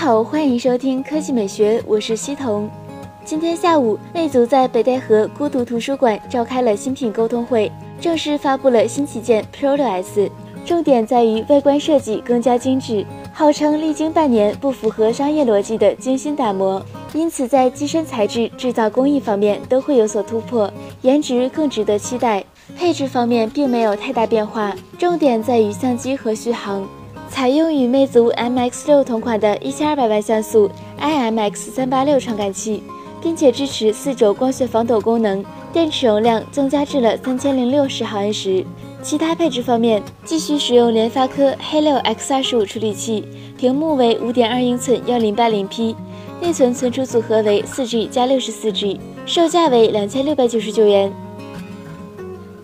好，欢迎收听科技美学，我是西彤。今天下午，魅族在北戴河孤独图书馆召开了新品沟通会，正式发布了新旗舰 Pro 6s，重点在于外观设计更加精致，号称历经半年不符合商业逻辑的精心打磨，因此在机身材质、制造工艺方面都会有所突破，颜值更值得期待。配置方面并没有太大变化，重点在于相机和续航。采用与魅族 MX6 同款的1200万像素 IMX386 传感器，并且支持四轴光学防抖功能，电池容量增加至了3060毫安时。其他配置方面，继续使用联发科 Helio X25 处理器，屏幕为5.2英寸 1080P，内存存储组合为 4G 加 64G，售价为2699元。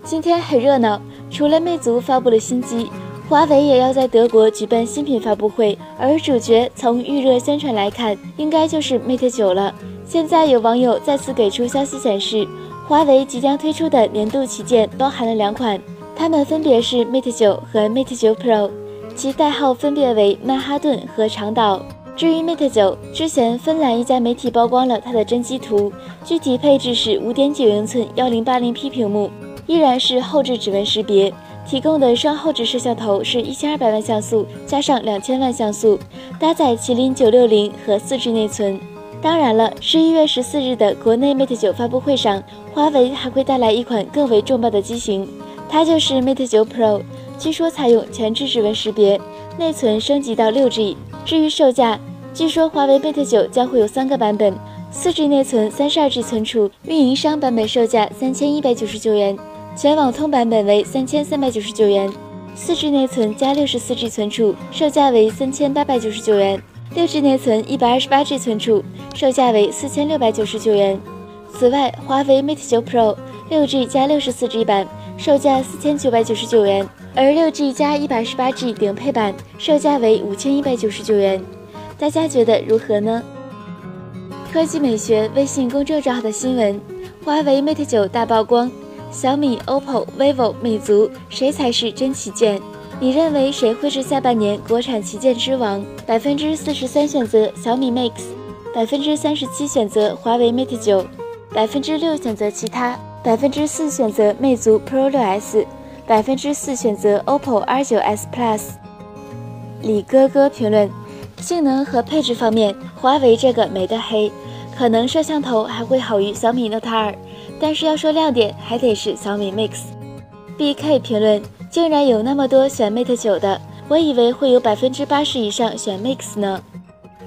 今天很热闹，除了魅族发布了新机。华为也要在德国举办新品发布会，而主角从预热宣传来看，应该就是 Mate 9了。现在有网友再次给出消息显示，华为即将推出的年度旗舰包含了两款，它们分别是 Mate 9和 Mate 9 Pro，其代号分别为曼哈顿和长岛。至于 Mate 9，之前芬兰一家媒体曝光了它的真机图，具体配置是5.9英寸 1080P 屏幕，依然是后置指纹识别。提供的双后置摄像头是一千二百万像素加上两千万像素，搭载麒麟九六零和四 G 内存。当然了，十一月十四日的国内 Mate 九发布会上，华为还会带来一款更为重磅的机型，它就是 Mate 九 Pro，据说采用前置指纹识别，内存升级到六 G。至于售价，据说华为 Mate 九将会有三个版本，四 G 内存，三十二 G 存储，运营商版本售价三千一百九十九元。全网通版本为三千三百九十九元，四 G 内存加六十四 G 存储，售价为三千八百九十九元；六 G 内存一百二十八 G 存储，售价为四千六百九十九元。此外，华为 Mate 九 Pro 六 G 加六十四 G 版售价四千九百九十九元，而六 G 加一百二十八 G 顶配版售价为五千一百九十九元。大家觉得如何呢？科技美学微信公众账号的新闻：华为 Mate 九大曝光。小米、OPPO、vivo、魅族，谁才是真旗舰？你认为谁会是下半年国产旗舰之王？百分之四十三选择小米 Mix，百分之三十七选择华为 Mate 九，百分之六选择其他，百分之四选择魅族 Pro 六 S，百分之四选择 OPPO R 九 S Plus。李哥哥评论：性能和配置方面，华为这个没得黑，可能摄像头还会好于小米 Note 二。但是要说亮点，还得是小米 Mix。BK 评论：竟然有那么多选 Mate 九的，我以为会有百分之八十以上选 Mix 呢。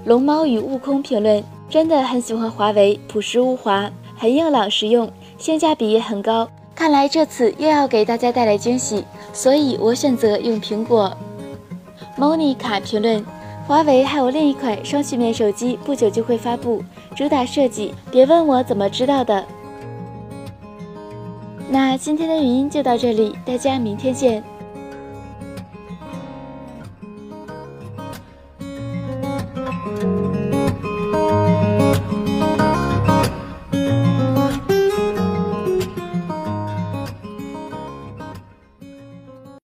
龙猫与悟空评论：真的很喜欢华为，朴实无华，很硬朗实用，性价比也很高。看来这次又要给大家带来惊喜，所以我选择用苹果。Monica 评论：华为还有另一款双曲面手机，不久就会发布，主打设计，别问我怎么知道的。那今天的语音就到这里，大家明天见。